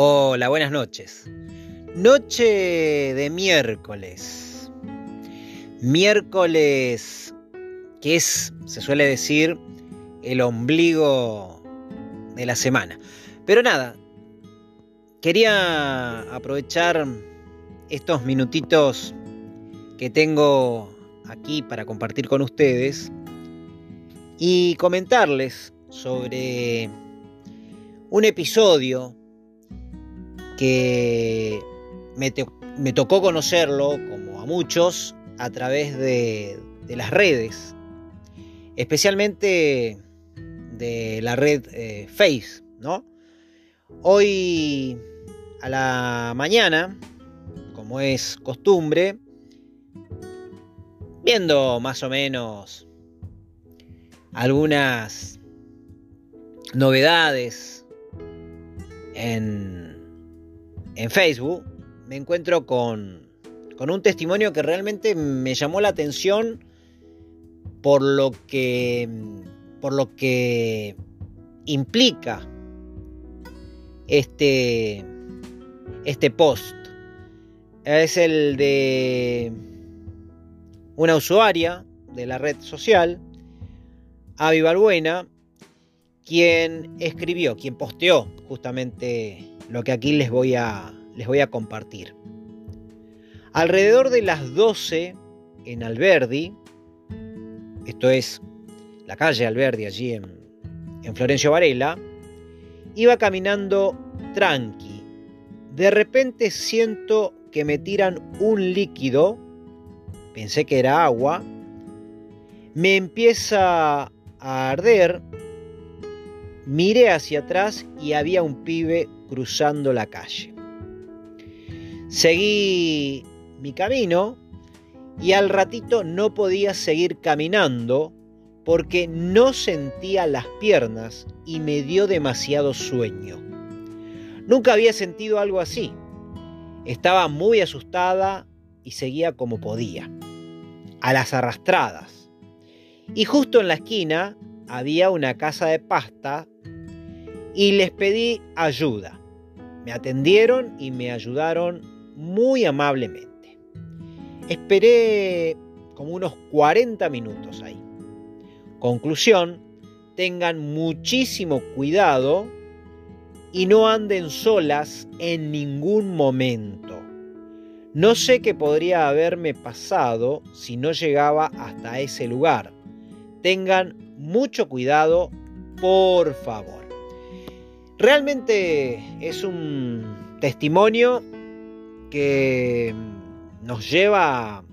Hola, buenas noches. Noche de miércoles. Miércoles, que es, se suele decir, el ombligo de la semana. Pero nada, quería aprovechar estos minutitos que tengo aquí para compartir con ustedes y comentarles sobre un episodio que me, tocó conocerlo, como a muchos, a través de, las redes, especialmente de la red eh, Face, ¿no? Hoy a la mañana, como es costumbre, viendo más o menos algunas novedades en en Facebook me encuentro con, un testimonio que realmente me llamó la atención por lo que, por lo que implica este, este post. Es el de una usuaria de la red social, Avi Balbuena, quien escribió, quien posteó justamente lo que aquí les voy a, les voy a compartir. Alrededor de las 12 en Alberdi, esto es la calle Alberdi allí en, en Florencio Varela, iba caminando tranqui. De repente siento que me tiran un líquido, pensé que era agua, me empieza a arder, miré hacia atrás y había un pibe cruzando la calle. Seguí mi camino y al ratito no podía seguir caminando porque no sentía las piernas y me dio demasiado sueño. Nunca había sentido algo así. Estaba muy asustada y seguía como podía, a las arrastradas. Y justo en la esquina había una casa de pasta y les pedí ayuda. Me atendieron y me ayudaron muy amablemente. Esperé como unos 40 minutos ahí. Conclusión, tengan muchísimo cuidado y no anden solas en ningún momento. No sé qué podría haberme pasado si no llegaba hasta ese lugar. Tengan mucho cuidado, por favor. Realmente es un testimonio que nos lleva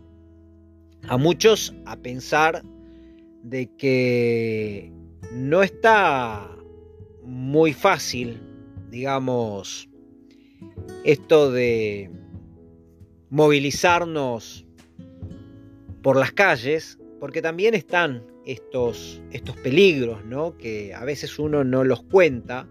a muchos a pensar de que no está muy fácil, digamos, esto de movilizarnos por las calles, porque también están estos, estos peligros, ¿no? Que a veces uno no los cuenta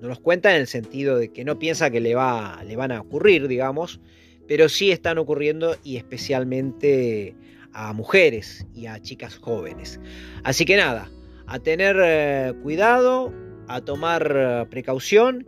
no los cuenta en el sentido de que no piensa que le, va, le van a ocurrir, digamos, pero sí están ocurriendo y especialmente a mujeres y a chicas jóvenes. Así que nada, a tener eh, cuidado, a tomar eh, precaución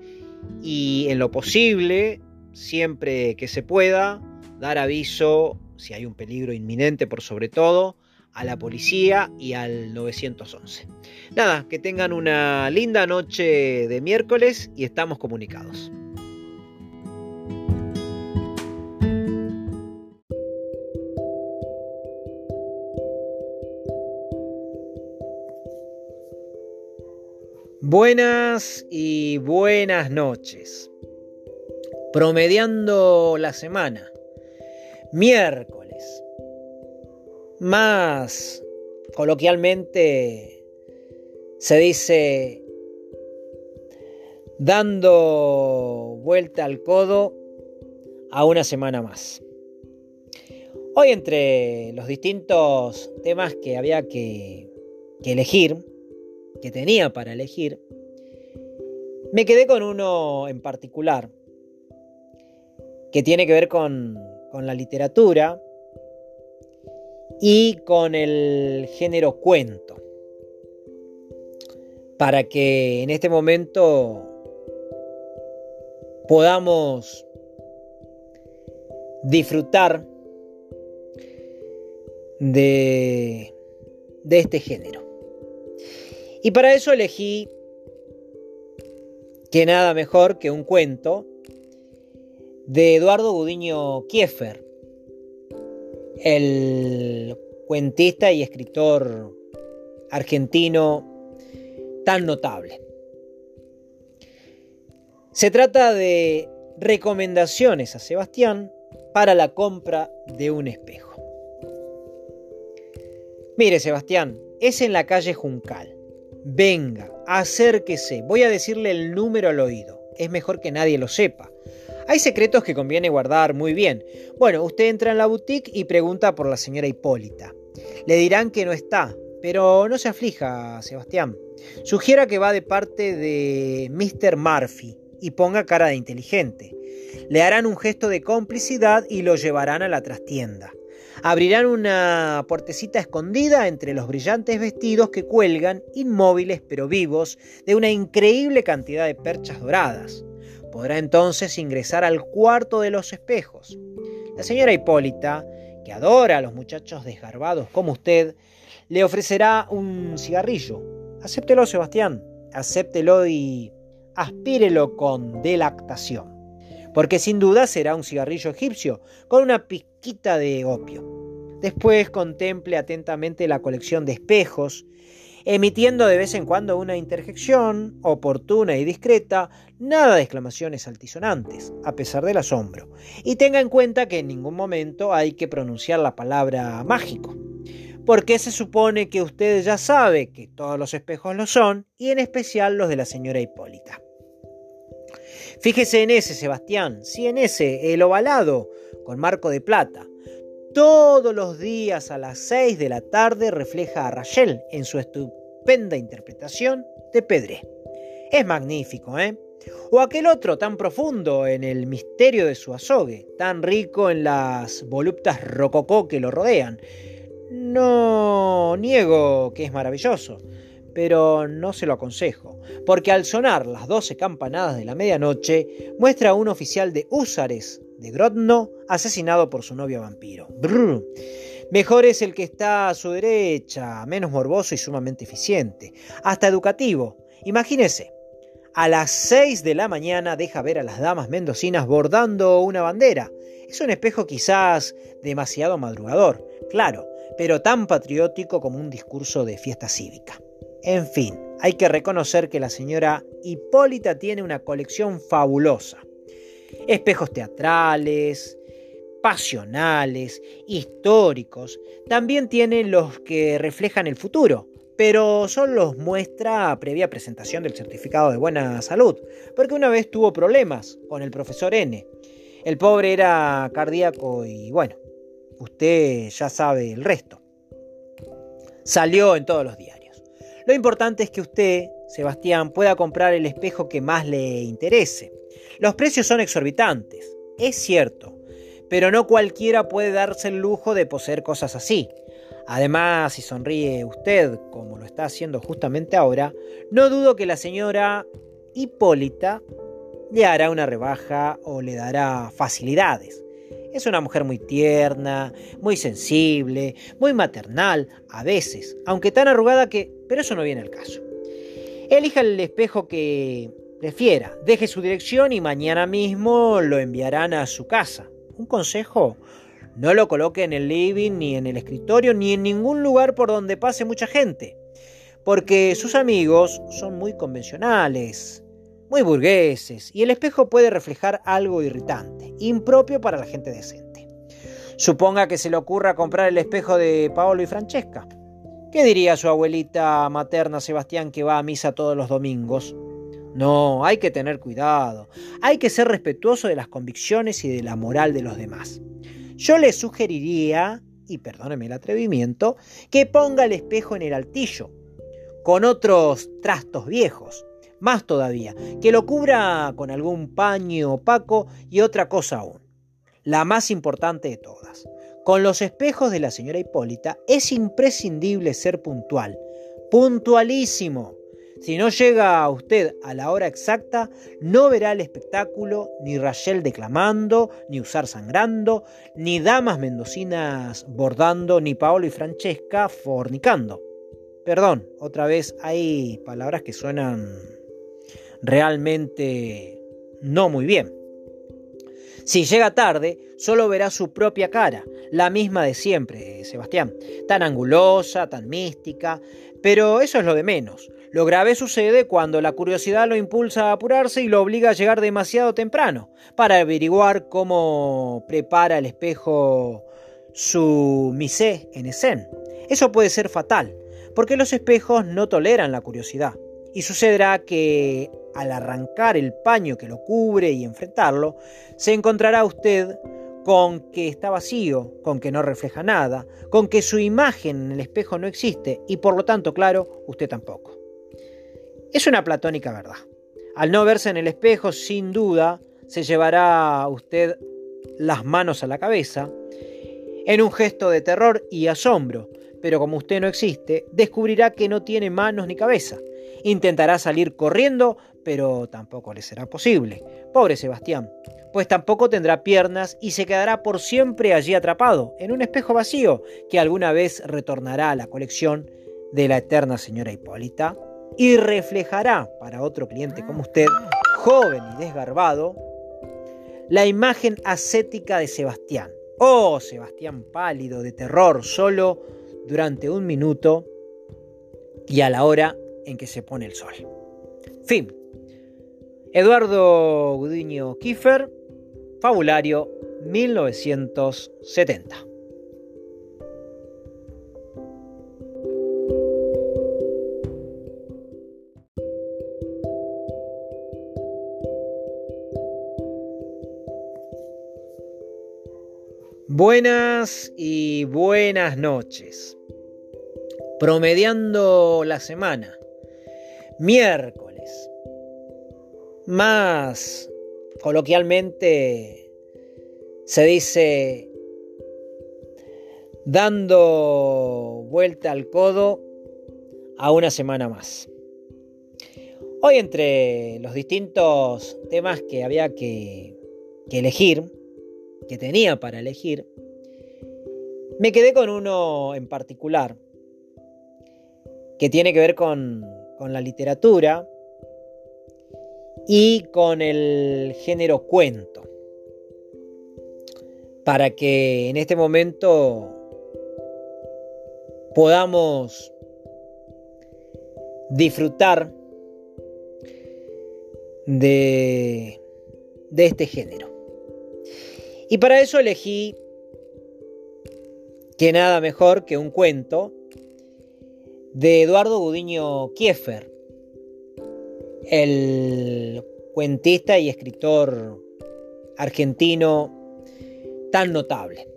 y en lo posible, siempre que se pueda, dar aviso si hay un peligro inminente por sobre todo a la policía y al 911. Nada, que tengan una linda noche de miércoles y estamos comunicados. Buenas y buenas noches. Promediando la semana. Miércoles más coloquialmente se dice dando vuelta al codo a una semana más. Hoy entre los distintos temas que había que, elegir, que tenía para elegir, me quedé con uno en particular, que tiene que ver con, con la literatura, y con el género cuento. Para que en este momento podamos disfrutar de, de este género. Y para eso elegí que nada mejor que un cuento de Eduardo Gudiño Kiefer, el cuentista y escritor argentino tan notable. Se trata de recomendaciones a Sebastián para la compra de un espejo. Mire, Sebastián, es en la calle Juncal. Venga, acérquese, voy a decirle el número al oído. Es mejor que nadie lo sepa. Hay secretos que conviene guardar muy bien. Bueno, usted entra en la boutique y pregunta por la señora Hipólita. Le dirán que no está, pero no se aflija, Sebastián. Sugiera que va de parte de Mr. Murphy y ponga cara de inteligente. Le harán un gesto de complicidad y lo llevarán a la trastienda. Abrirán una puertecita escondida entre los brillantes vestidos que cuelgan, inmóviles pero vivos, de una increíble cantidad de perchas doradas. Podrá entonces ingresar al cuarto de los espejos. La señora Hipólita, que adora a los muchachos desgarbados como usted, le ofrecerá un cigarrillo. Acéptelo, Sebastián, acéptelo y aspírelo con delactación porque sin duda será un cigarrillo egipcio con una pizquita de opio. Después contemple atentamente la colección de espejos, emitiendo de vez en cuando una interjección oportuna y discreta, nada de exclamaciones altisonantes, a pesar del asombro, y tenga en cuenta que en ningún momento hay que pronunciar la palabra mágico, porque se supone que usted ya sabe que todos los espejos lo son, y en especial los de la señora Hipólita. Fíjese en ese, Sebastián, sí en ese, el ovalado, con marco de plata. Todos los días a las 6 de la tarde refleja a Rachel en su estupenda interpretación de Pedré. Es magnífico, ¿eh? O aquel otro tan profundo en el misterio de su azogue, tan rico en las voluptas rococó que lo rodean. No niego que es maravilloso, pero no se lo aconsejo, porque al sonar las doce campanadas de la medianoche, muestra a un oficial de húsares de Grodno asesinado por su novio vampiro. Mejor es el que está a su derecha, menos morboso y sumamente eficiente, hasta educativo. Imagínese, a las 6 de la mañana deja ver a las damas mendocinas bordando una bandera. Es un espejo quizás demasiado madrugador, claro, pero tan patriótico como un discurso de fiesta cívica. En fin, hay que reconocer que la señora Hipólita tiene una colección fabulosa. Espejos teatrales, pasionales, históricos. También tiene los que reflejan el futuro, pero solo los muestra previa presentación del certificado de buena salud, porque una vez tuvo problemas con el profesor N. El pobre era cardíaco y bueno, usted ya sabe el resto. Salió en todos los días. Lo importante es que usted, Sebastián, pueda comprar el espejo que más le interese. Los precios son exorbitantes, es cierto, pero no cualquiera puede darse el lujo de poseer cosas así. Además, si sonríe usted, como lo está haciendo justamente ahora, no dudo que la señora Hipólita le hará una rebaja o le dará facilidades. Es una mujer muy tierna, muy sensible, muy maternal, a veces, aunque tan arrugada que... Pero eso no viene al caso. Elija el espejo que prefiera, deje su dirección y mañana mismo lo enviarán a su casa. Un consejo, no lo coloque en el living, ni en el escritorio, ni en ningún lugar por donde pase mucha gente, porque sus amigos son muy convencionales, muy burgueses, y el espejo puede reflejar algo irritante, impropio para la gente decente. Suponga que se le ocurra comprar el espejo de Paolo y Francesca. ¿Qué diría su abuelita materna Sebastián que va a misa todos los domingos? No, hay que tener cuidado, hay que ser respetuoso de las convicciones y de la moral de los demás. Yo le sugeriría, y perdóneme el atrevimiento, que ponga el espejo en el altillo, con otros trastos viejos, más todavía, que lo cubra con algún paño opaco y otra cosa aún. La más importante de todas. Con los espejos de la señora Hipólita es imprescindible ser puntual. Puntualísimo. Si no llega usted a la hora exacta, no verá el espectáculo ni Rachel declamando, ni Usar sangrando, ni damas mendocinas bordando, ni Paolo y Francesca fornicando. Perdón, otra vez hay palabras que suenan realmente no muy bien. Si llega tarde, solo verá su propia cara, la misma de siempre, Sebastián, tan angulosa, tan mística, pero eso es lo de menos. Lo grave sucede cuando la curiosidad lo impulsa a apurarse y lo obliga a llegar demasiado temprano para averiguar cómo prepara el espejo su misé en escena. Eso puede ser fatal, porque los espejos no toleran la curiosidad. Y sucederá que al arrancar el paño que lo cubre y enfrentarlo, se encontrará usted con que está vacío, con que no refleja nada, con que su imagen en el espejo no existe y por lo tanto, claro, usted tampoco. Es una platónica verdad. Al no verse en el espejo, sin duda, se llevará usted las manos a la cabeza en un gesto de terror y asombro, pero como usted no existe, descubrirá que no tiene manos ni cabeza. Intentará salir corriendo, pero tampoco le será posible. Pobre Sebastián, pues tampoco tendrá piernas y se quedará por siempre allí atrapado, en un espejo vacío que alguna vez retornará a la colección de la eterna señora Hipólita y reflejará para otro cliente como usted, joven y desgarbado, la imagen ascética de Sebastián. Oh, Sebastián pálido, de terror, solo durante un minuto y a la hora en que se pone el sol. Fin. Eduardo Gudiño Kiefer, Fabulario 1970. Buenas y buenas noches. Promediando la semana. Miércoles. Más coloquialmente se dice dando vuelta al codo a una semana más. Hoy entre los distintos temas que había que, elegir, que tenía para elegir, me quedé con uno en particular, que tiene que ver con, con la literatura y con el género cuento, para que en este momento podamos disfrutar de, de este género. Y para eso elegí que nada mejor que un cuento de Eduardo Gudiño Kiefer, el cuentista y escritor argentino tan notable.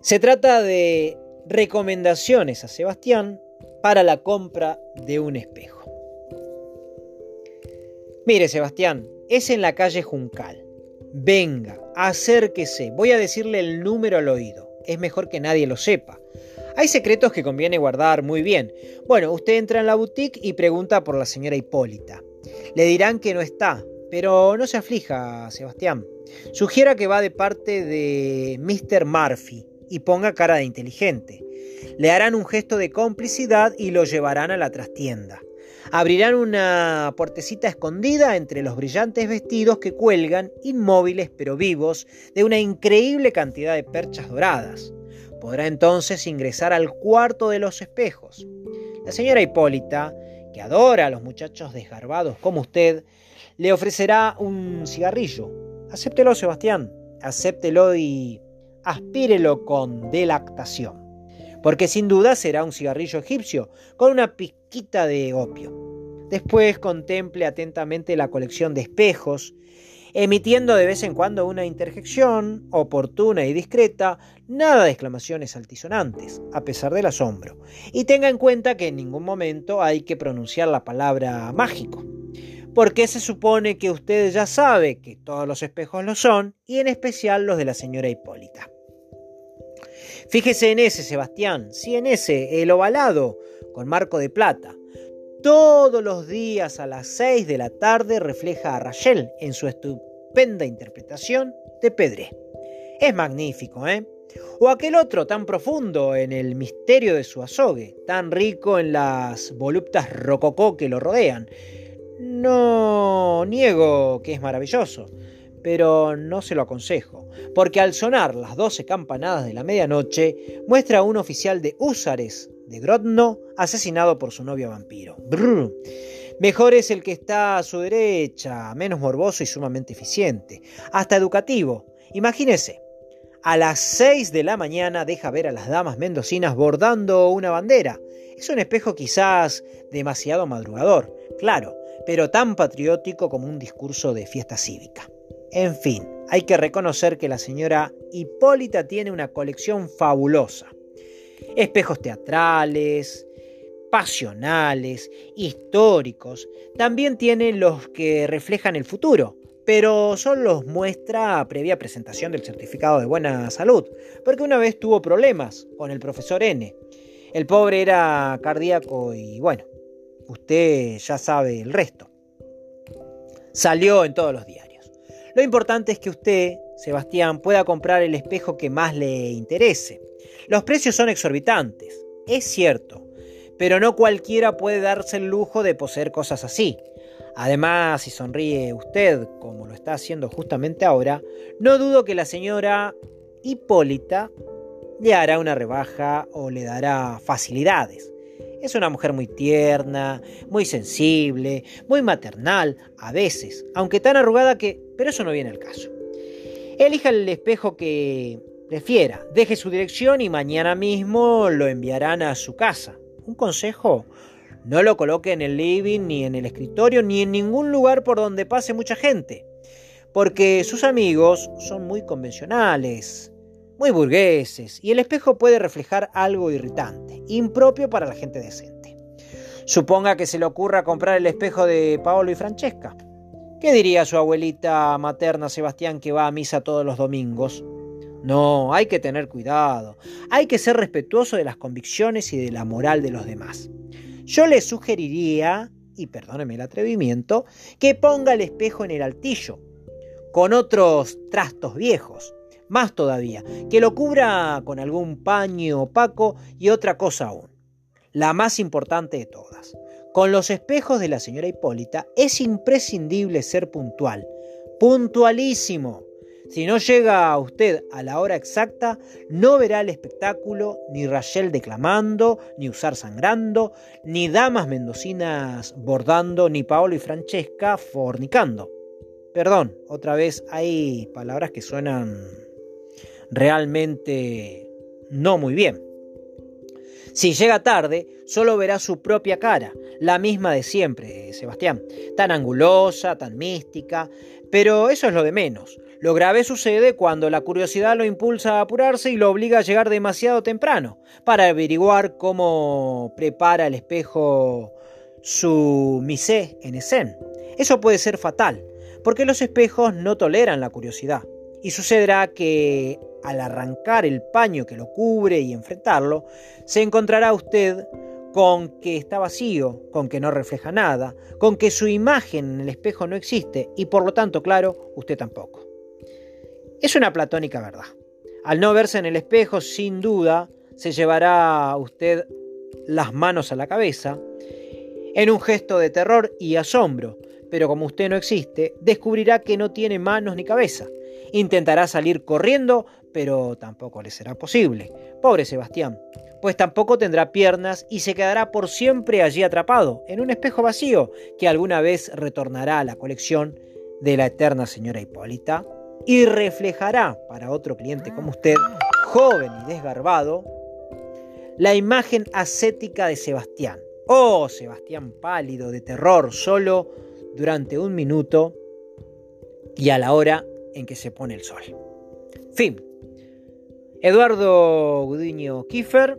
Se trata de recomendaciones a Sebastián para la compra de un espejo. Mire, Sebastián, es en la calle Juncal. Venga, acérquese, voy a decirle el número al oído. Es mejor que nadie lo sepa. Hay secretos que conviene guardar muy bien. Bueno, usted entra en la boutique y pregunta por la señora Hipólita. Le dirán que no está, pero no se aflija, Sebastián. Sugiera que va de parte de Mr. Murphy y ponga cara de inteligente. Le harán un gesto de complicidad y lo llevarán a la trastienda. Abrirán una puertecita escondida entre los brillantes vestidos que cuelgan, inmóviles pero vivos, de una increíble cantidad de perchas doradas. Podrá entonces ingresar al cuarto de los espejos. La señora Hipólita, que adora a los muchachos desgarbados como usted, le ofrecerá un cigarrillo. Acéptelo, Sebastián, acéptelo y aspírelo con delactación porque sin duda será un cigarrillo egipcio con una pizquita de opio. Después contemple atentamente la colección de espejos, emitiendo de vez en cuando una interjección oportuna y discreta, nada de exclamaciones altisonantes, a pesar del asombro. Y tenga en cuenta que en ningún momento hay que pronunciar la palabra mágico, porque se supone que usted ya sabe que todos los espejos lo son, y en especial los de la señora Hipólita. Fíjese en ese, Sebastián, sí, en ese, el ovalado, con marco de plata. Todos los días a las 6 de la tarde refleja a Rachel en su estupenda interpretación de Pedré. Es magnífico, ¿eh? O aquel otro tan profundo en el misterio de su azogue, tan rico en las voluptas rococó que lo rodean. No niego que es maravilloso, pero no se lo aconsejo, porque al sonar las doce campanadas de la medianoche, muestra a un oficial de húsares de Grodno asesinado por su novia vampiro. Mejor es el que está a su derecha, menos morboso y sumamente eficiente, hasta educativo. Imagínese, a las 6 de la mañana deja ver a las damas mendocinas bordando una bandera. Es un espejo quizás demasiado madrugador, claro, pero tan patriótico como un discurso de fiesta cívica. En fin, hay que reconocer que la señora Hipólita tiene una colección fabulosa. Espejos teatrales, pasionales, históricos. También tiene los que reflejan el futuro, pero solo los muestra previa presentación del certificado de buena salud, porque una vez tuvo problemas con el profesor N. El pobre era cardíaco y bueno, usted ya sabe el resto. Salió en todos los diarios. Lo importante es que usted, Sebastián, pueda comprar el espejo que más le interese. Los precios son exorbitantes, es cierto, pero no cualquiera puede darse el lujo de poseer cosas así. Además, si sonríe usted, como lo está haciendo justamente ahora, no dudo que la señora Hipólita le hará una rebaja o le dará facilidades. Es una mujer muy tierna, muy sensible, muy maternal, a veces, aunque tan arrugada que... pero eso no viene al caso. Elija el espejo que prefiera, deje su dirección y mañana mismo lo enviarán a su casa. Un consejo, no lo coloque en el living, ni en el escritorio, ni en ningún lugar por donde pase mucha gente, porque sus amigos son muy convencionales, muy burgueses, y el espejo puede reflejar algo irritante, impropio para la gente decente. Suponga que se le ocurra comprar el espejo de Paolo y Francesca. ¿Qué diría su abuelita materna Sebastián que va a misa todos los domingos? No, hay que tener cuidado, hay que ser respetuoso de las convicciones y de la moral de los demás. Yo le sugeriría, y perdóneme el atrevimiento, que ponga el espejo en el altillo, con otros trastos viejos, más todavía, que lo cubra con algún paño opaco y otra cosa aún, la más importante de todas. Con los espejos de la señora Hipólita es imprescindible ser puntual, puntualísimo. Si no llega usted a la hora exacta, no verá el espectáculo ni Rachel declamando, ni Usar sangrando, ni damas mendocinas bordando, ni Paolo y Francesca fornicando. Perdón, otra vez hay palabras que suenan realmente no muy bien. Si llega tarde, solo verá su propia cara, la misma de siempre, Sebastián, tan angulosa, tan mística, pero eso es lo de menos. Lo grave sucede cuando la curiosidad lo impulsa a apurarse y lo obliga a llegar demasiado temprano para averiguar cómo prepara el espejo su misé en escena. Eso puede ser fatal, porque los espejos no toleran la curiosidad. Y sucederá que al arrancar el paño que lo cubre y enfrentarlo, se encontrará usted con que está vacío, con que no refleja nada, con que su imagen en el espejo no existe y por lo tanto, claro, usted tampoco. Es una platónica verdad. Al no verse en el espejo, sin duda, se llevará usted las manos a la cabeza en un gesto de terror y asombro, pero como usted no existe, descubrirá que no tiene manos ni cabeza. Intentará salir corriendo, pero tampoco le será posible. Pobre Sebastián, pues tampoco tendrá piernas y se quedará por siempre allí atrapado, en un espejo vacío que alguna vez retornará a la colección de la eterna señora Hipólita y reflejará para otro cliente como usted, joven y desgarbado, la imagen ascética de Sebastián. Oh, Sebastián pálido, de terror, solo durante un minuto y a la hora en que se pone el sol. Fin. Eduardo Gudiño Kiefer,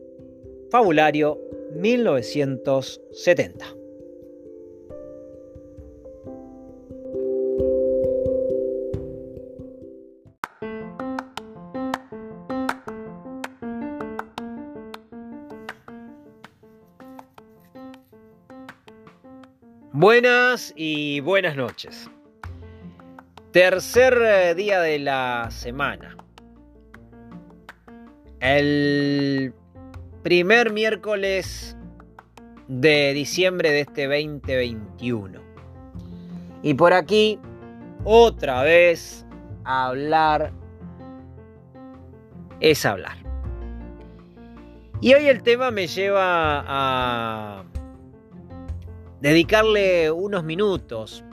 Fabulario 1970. Buenas y buenas noches. Tercer eh, día de la semana. El primer miércoles de diciembre de este 2021. Y por aquí, otra vez, hablar es hablar. Y hoy el tema me lleva a dedicarle unos minutos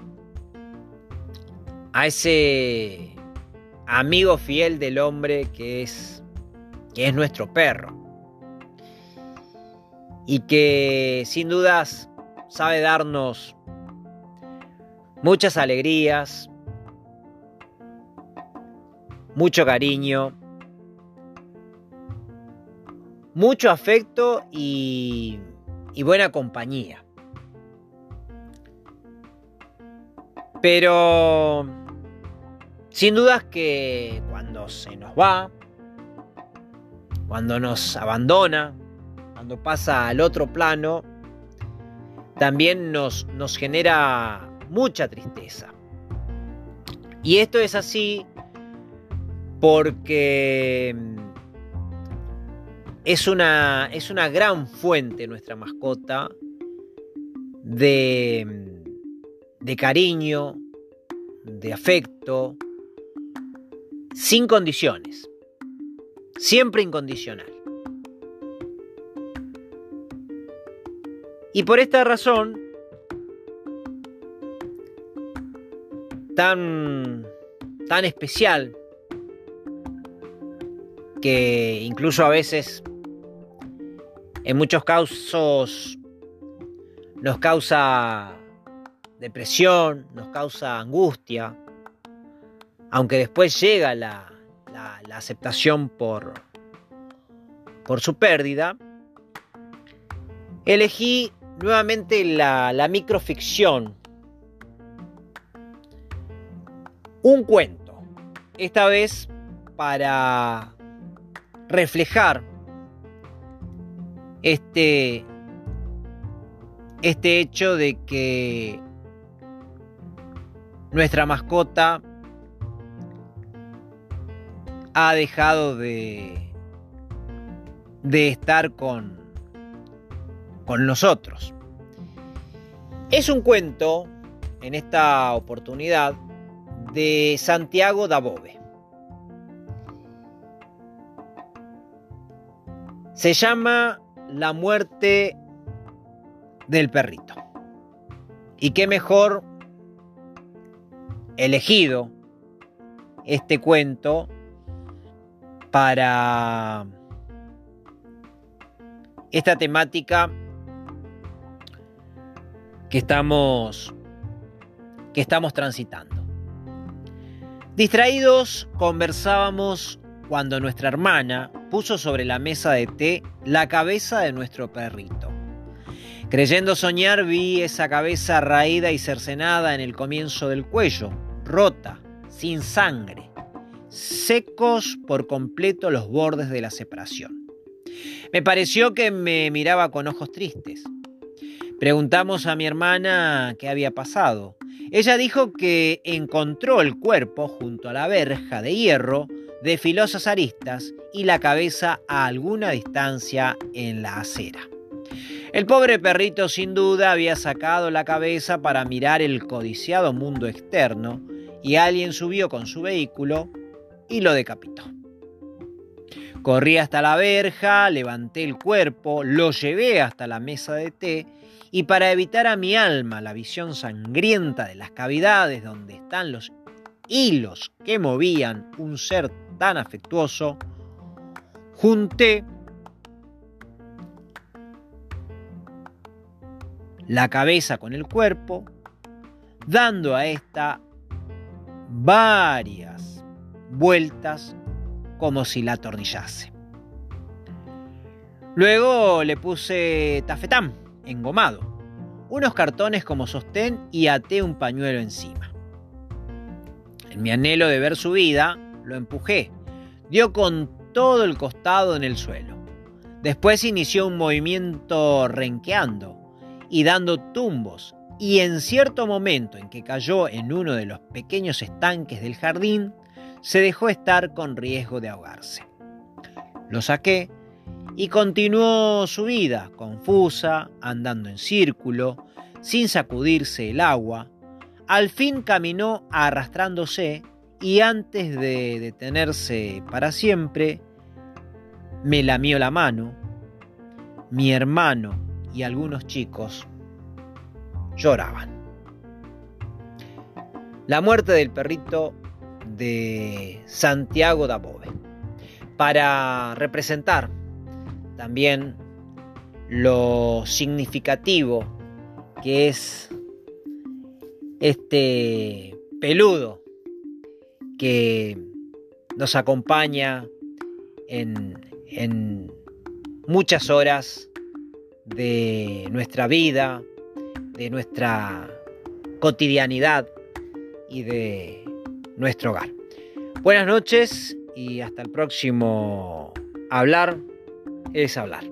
a ese amigo fiel del hombre que es, que es nuestro perro. Y que sin dudas sabe darnos muchas alegrías, mucho cariño, mucho afecto y, buena compañía. Pero sin dudas que cuando se nos va, cuando nos abandona, cuando pasa al otro plano, también nos, nos genera mucha tristeza. Y esto es así porque es una, es una gran fuente nuestra mascota de de cariño, de afecto, sin condiciones, siempre incondicional. Y por esta razón, tan, tan especial, que incluso a veces, en muchos casos, nos causa depresión, nos causa angustia, aunque después llega la, aceptación por, por su pérdida, elegí nuevamente la, la microficción, un cuento, esta vez para reflejar este, este hecho de que nuestra mascota ha dejado de, de estar con, con nosotros. Es un cuento, en esta oportunidad, de Santiago Dabove. Se llama La muerte del perrito. Y qué mejor elegido este cuento para esta temática que estamos que estamos transitando. Distraídos conversábamos cuando nuestra hermana puso sobre la mesa de té la cabeza de nuestro perrito. Creyendo soñar vi esa cabeza raída y cercenada en el comienzo del cuello, rota, sin sangre, secos por completo los bordes de la separación. Me pareció que me miraba con ojos tristes. Preguntamos a mi hermana qué había pasado. Ella dijo que encontró el cuerpo junto a la verja de hierro de filosas aristas y la cabeza a alguna distancia en la acera. El pobre perrito sin duda había sacado la cabeza para mirar el codiciado mundo externo y alguien subió con su vehículo y lo decapitó. Corrí hasta la verja, levanté el cuerpo, lo llevé hasta la mesa de té y para evitar a mi alma la visión sangrienta de las cavidades donde están los hilos que movían un ser tan afectuoso, junté la cabeza con el cuerpo, dando a esta varias vueltas como si la atornillase. Luego le puse tafetán, engomado, unos cartones como sostén y até un pañuelo encima. En mi anhelo de ver su vida, lo empujé. Dio con todo el costado en el suelo. Después inició un movimiento renqueando y dando tumbos y en cierto momento en que cayó en uno de los pequeños estanques del jardín, se dejó estar con riesgo de ahogarse. Lo saqué y continuó su vida, confusa, andando en círculo, sin sacudirse el agua. Al fin caminó arrastrándose y antes de detenerse para siempre, me lamió la mano. Mi hermano y algunos chicos lloraban. La muerte del perrito de Santiago da Bove. Para representar también lo significativo que es este peludo que nos acompaña en, en muchas horas de nuestra vida, de nuestra cotidianidad y de nuestro hogar. Buenas noches y hasta el próximo hablar es hablar.